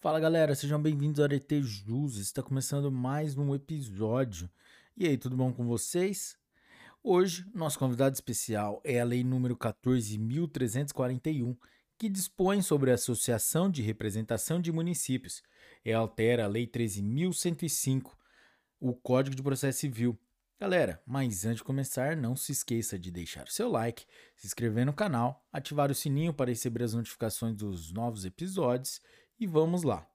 Fala galera, sejam bem-vindos ao Arete Jus. Está começando mais um episódio. E aí, tudo bom com vocês? Hoje, nosso convidado especial é a Lei número 14.341, que dispõe sobre a Associação de Representação de Municípios e altera a Lei 13.105, o Código de Processo Civil. Galera, mas antes de começar, não se esqueça de deixar o seu like, se inscrever no canal, ativar o sininho para receber as notificações dos novos episódios e vamos lá.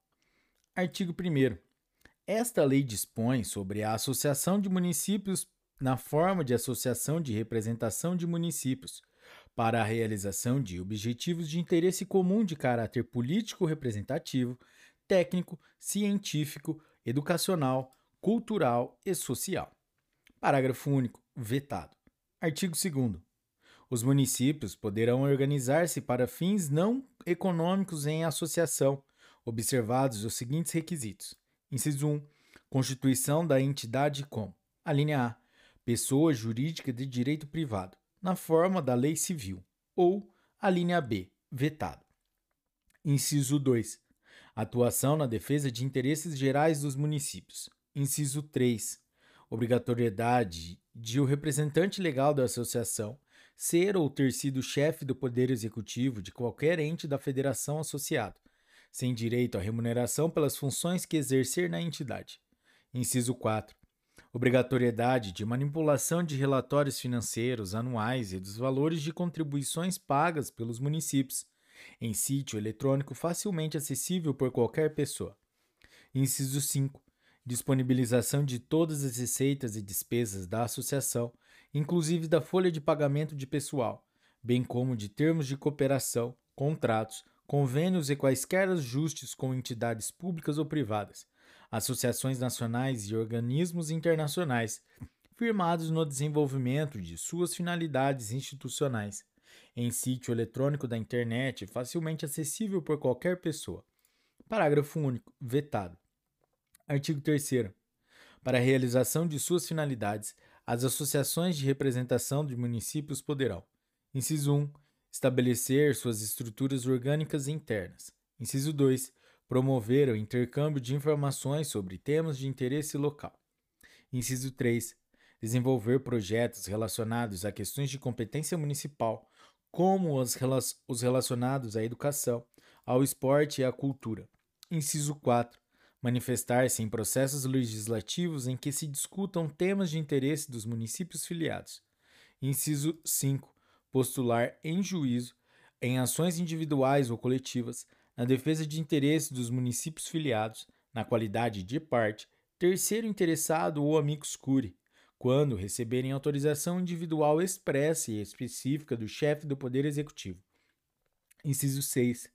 Artigo 1. Esta lei dispõe sobre a associação de municípios na forma de associação de representação de municípios para a realização de objetivos de interesse comum de caráter político representativo, técnico, científico, educacional, cultural e social. Parágrafo único. Vetado. Artigo 2. Os municípios poderão organizar-se para fins não econômicos em associação, observados os seguintes requisitos. Inciso 1. Constituição da entidade com: a linha A. Pessoa jurídica de direito privado, na forma da lei civil, ou a linha B. Vetado. Inciso 2. Atuação na defesa de interesses gerais dos municípios. Inciso 3 obrigatoriedade de o representante legal da associação ser ou ter sido chefe do poder executivo de qualquer ente da federação associado, sem direito à remuneração pelas funções que exercer na entidade. Inciso 4. Obrigatoriedade de manipulação de relatórios financeiros anuais e dos valores de contribuições pagas pelos municípios, em sítio eletrônico facilmente acessível por qualquer pessoa. Inciso 5 disponibilização de todas as receitas e despesas da associação, inclusive da folha de pagamento de pessoal, bem como de termos de cooperação, contratos, convênios e quaisquer ajustes com entidades públicas ou privadas, associações nacionais e organismos internacionais, firmados no desenvolvimento de suas finalidades institucionais, em sítio eletrônico da internet facilmente acessível por qualquer pessoa. Parágrafo único. Vetado. Artigo 3. Para a realização de suas finalidades, as associações de representação de municípios poderão: inciso 1. Estabelecer suas estruturas orgânicas internas. Inciso 2. Promover o intercâmbio de informações sobre temas de interesse local. Inciso 3. Desenvolver projetos relacionados a questões de competência municipal, como os relacionados à educação, ao esporte e à cultura. Inciso 4 manifestar-se em processos legislativos em que se discutam temas de interesse dos municípios filiados. Inciso 5. Postular em juízo, em ações individuais ou coletivas, na defesa de interesses dos municípios filiados, na qualidade de parte, terceiro interessado ou amicus curi, quando receberem autorização individual expressa e específica do chefe do Poder Executivo. Inciso 6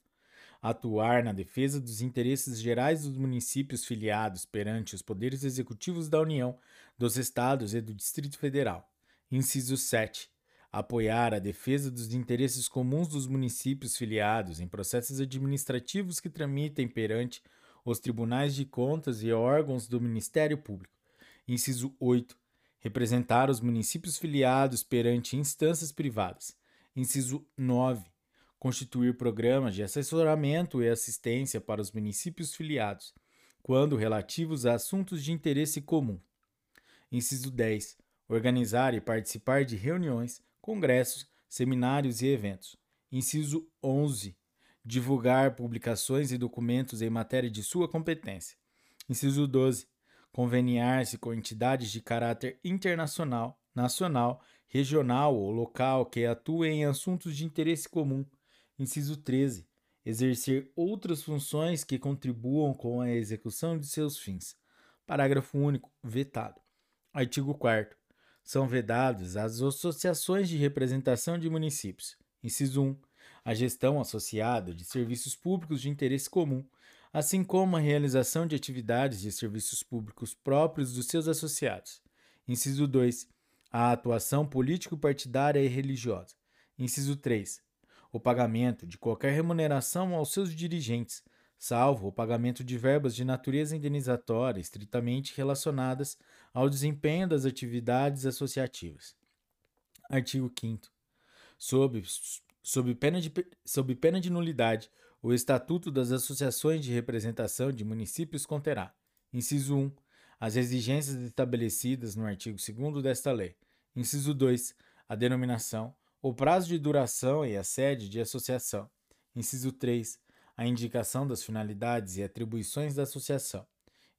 atuar na defesa dos interesses gerais dos municípios filiados perante os poderes executivos da União, dos Estados e do Distrito Federal. Inciso 7. Apoiar a defesa dos interesses comuns dos municípios filiados em processos administrativos que tramitem perante os tribunais de contas e órgãos do Ministério Público. Inciso 8. Representar os municípios filiados perante instâncias privadas. Inciso 9 constituir programas de assessoramento e assistência para os municípios filiados, quando relativos a assuntos de interesse comum. Inciso 10. Organizar e participar de reuniões, congressos, seminários e eventos. Inciso 11. Divulgar publicações e documentos em matéria de sua competência. Inciso 12. Conveniar-se com entidades de caráter internacional, nacional, regional ou local que atuem em assuntos de interesse comum Inciso 13. Exercer outras funções que contribuam com a execução de seus fins. Parágrafo único. Vetado. Artigo 4. São vedados as associações de representação de municípios. Inciso 1. A gestão associada de serviços públicos de interesse comum, assim como a realização de atividades de serviços públicos próprios dos seus associados. Inciso 2. A atuação político-partidária e religiosa. Inciso 3 o pagamento de qualquer remuneração aos seus dirigentes, salvo o pagamento de verbas de natureza indenizatória estritamente relacionadas ao desempenho das atividades associativas. Artigo 5. Sob, Sob pena de, sob pena de nulidade, o Estatuto das Associações de Representação de Municípios conterá: inciso 1. As exigências estabelecidas no artigo 2 desta lei. Inciso 2. A denominação, o prazo de duração e a sede de associação. Inciso 3. A indicação das finalidades e atribuições da associação.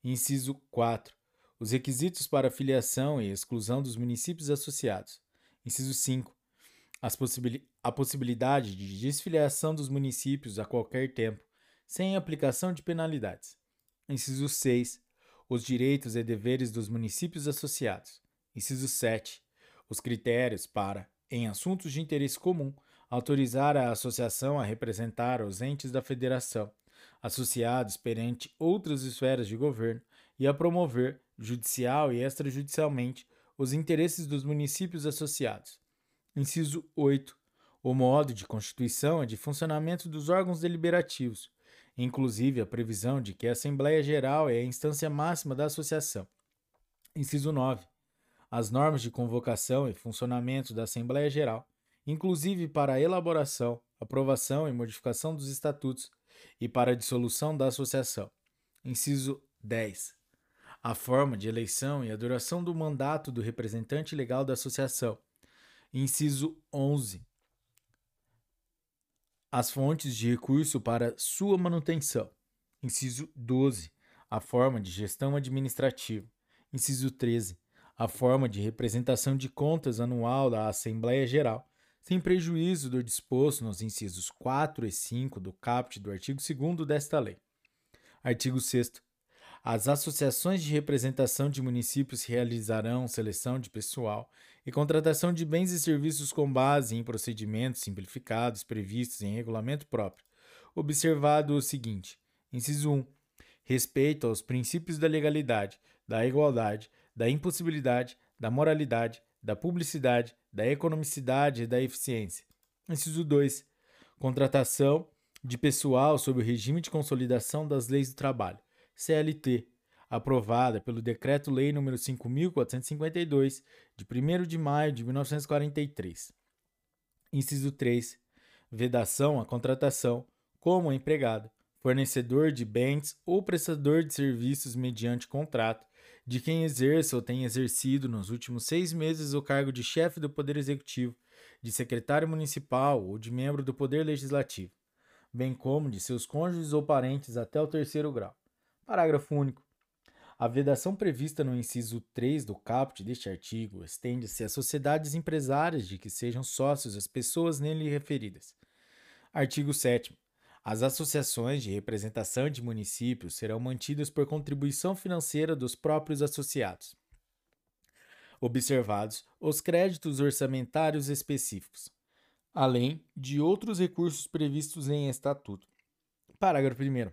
Inciso 4. Os requisitos para filiação e exclusão dos municípios associados. Inciso 5. Possibil a possibilidade de desfiliação dos municípios a qualquer tempo, sem aplicação de penalidades. Inciso 6 os direitos e deveres dos municípios associados. Inciso 7. Os critérios para, em assuntos de interesse comum, autorizar a associação a representar os entes da federação, associados perante outras esferas de governo, e a promover, judicial e extrajudicialmente, os interesses dos municípios associados. Inciso 8. O modo de constituição e de funcionamento dos órgãos deliberativos, inclusive a previsão de que a Assembleia Geral é a instância máxima da associação. Inciso 9. As normas de convocação e funcionamento da Assembleia Geral, inclusive para a elaboração, aprovação e modificação dos estatutos e para a dissolução da associação. Inciso 10. A forma de eleição e a duração do mandato do representante legal da associação. Inciso 11 as fontes de recurso para sua manutenção. Inciso 12. A forma de gestão administrativa. Inciso 13. A forma de representação de contas anual da Assembleia Geral, sem prejuízo do disposto nos incisos 4 e 5 do caput do artigo 2 desta lei. Artigo 6. As associações de representação de municípios realizarão seleção de pessoal e contratação de bens e serviços com base em procedimentos simplificados previstos em regulamento próprio, observado o seguinte: inciso 1. Respeito aos princípios da legalidade, da igualdade, da impossibilidade, da moralidade, da publicidade, da economicidade e da eficiência. Inciso 2. Contratação de pessoal sob o regime de consolidação das leis do trabalho CLT, aprovada pelo Decreto-Lei nº 5.452, de 1 de maio de 1943. Inciso 3. Vedação à contratação como empregado, fornecedor de bens ou prestador de serviços mediante contrato, de quem exerça ou tenha exercido nos últimos seis meses o cargo de chefe do Poder Executivo, de secretário municipal ou de membro do Poder Legislativo, bem como de seus cônjuges ou parentes até o terceiro grau. Parágrafo único. A vedação prevista no inciso 3 do caput deste artigo estende-se às sociedades empresárias de que sejam sócios as pessoas nele referidas. Artigo 7. As associações de representação de municípios serão mantidas por contribuição financeira dos próprios associados. Observados os créditos orçamentários específicos, além de outros recursos previstos em estatuto. Parágrafo 1.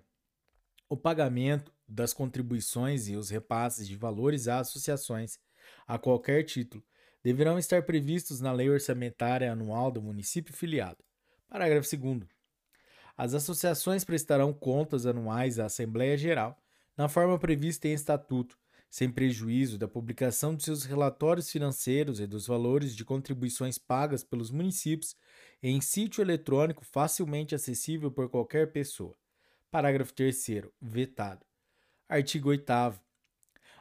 O pagamento das contribuições e os repasses de valores a associações, a qualquer título, deverão estar previstos na Lei Orçamentária Anual do município filiado. Parágrafo 2. As associações prestarão contas anuais à Assembleia Geral, na forma prevista em estatuto, sem prejuízo da publicação de seus relatórios financeiros e dos valores de contribuições pagas pelos municípios em sítio eletrônico facilmente acessível por qualquer pessoa. Parágrafo 3. Vetado. Artigo 8.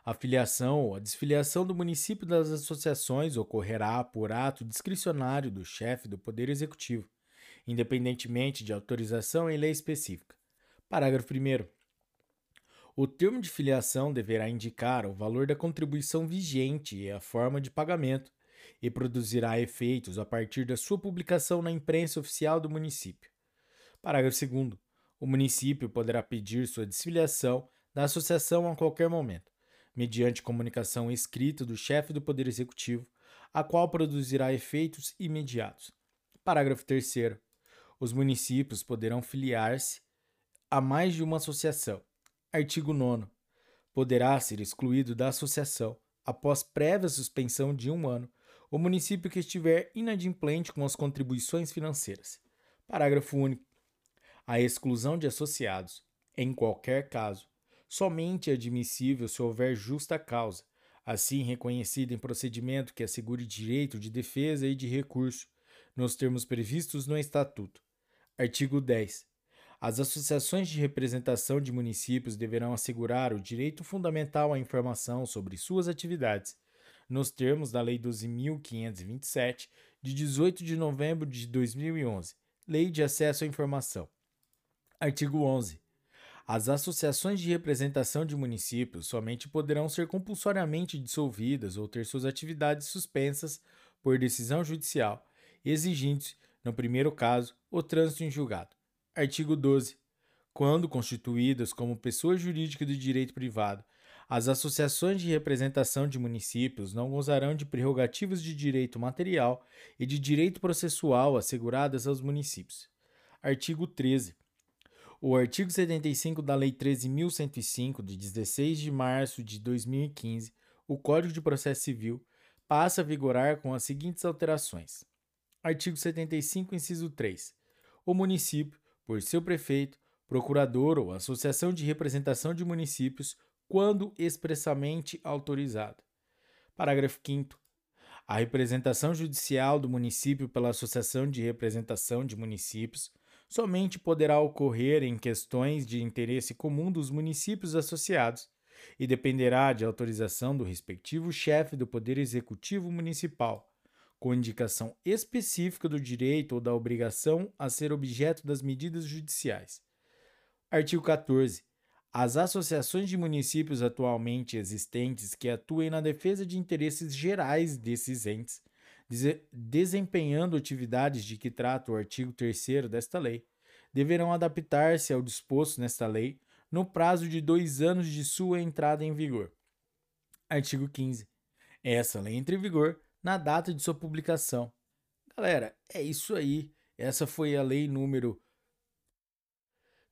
A filiação ou a desfiliação do município das associações ocorrerá por ato discricionário do chefe do Poder Executivo, independentemente de autorização em lei específica. Parágrafo 1. O termo de filiação deverá indicar o valor da contribuição vigente e a forma de pagamento, e produzirá efeitos a partir da sua publicação na imprensa oficial do município. Parágrafo 2. O município poderá pedir sua desfiliação da associação a qualquer momento, mediante comunicação escrita do chefe do Poder Executivo, a qual produzirá efeitos imediatos. Parágrafo 3. Os municípios poderão filiar-se a mais de uma associação. Artigo 9. Poderá ser excluído da associação, após prévia suspensão de um ano, o município que estiver inadimplente com as contribuições financeiras. Parágrafo único. A exclusão de associados, em qualquer caso, somente é admissível se houver justa causa, assim reconhecida em procedimento que assegure direito de defesa e de recurso, nos termos previstos no Estatuto. Artigo 10. As associações de representação de municípios deverão assegurar o direito fundamental à informação sobre suas atividades, nos termos da Lei 12.527, de 18 de novembro de 2011, Lei de Acesso à Informação. Artigo 11. As associações de representação de municípios somente poderão ser compulsoriamente dissolvidas ou ter suas atividades suspensas por decisão judicial, exigindo, no primeiro caso, o trânsito em julgado. Artigo 12. Quando constituídas como pessoa jurídica de direito privado, as associações de representação de municípios não gozarão de prerrogativas de direito material e de direito processual asseguradas aos municípios. Artigo 13. O artigo 75 da Lei 13.105, de 16 de março de 2015, o Código de Processo Civil, passa a vigorar com as seguintes alterações. Artigo 75, inciso 3. O município, por seu prefeito, procurador ou associação de representação de municípios, quando expressamente autorizado. Parágrafo 5 a representação judicial do município pela Associação de Representação de Municípios somente poderá ocorrer em questões de interesse comum dos municípios associados e dependerá de autorização do respectivo chefe do Poder Executivo Municipal, com indicação específica do direito ou da obrigação a ser objeto das medidas judiciais. Artigo 14. As associações de municípios atualmente existentes que atuem na defesa de interesses gerais desses entes desempenhando atividades de que trata o artigo 3 desta lei, deverão adaptar-se ao disposto nesta lei no prazo de dois anos de sua entrada em vigor. Artigo 15. Essa lei entra em vigor na data de sua publicação. Galera, é isso aí. Essa foi a lei número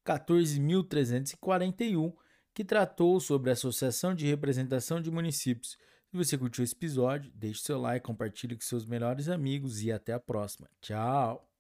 14.341, que tratou sobre a Associação de Representação de Municípios. Se você curtiu esse episódio, deixe seu like, compartilhe com seus melhores amigos e até a próxima. Tchau!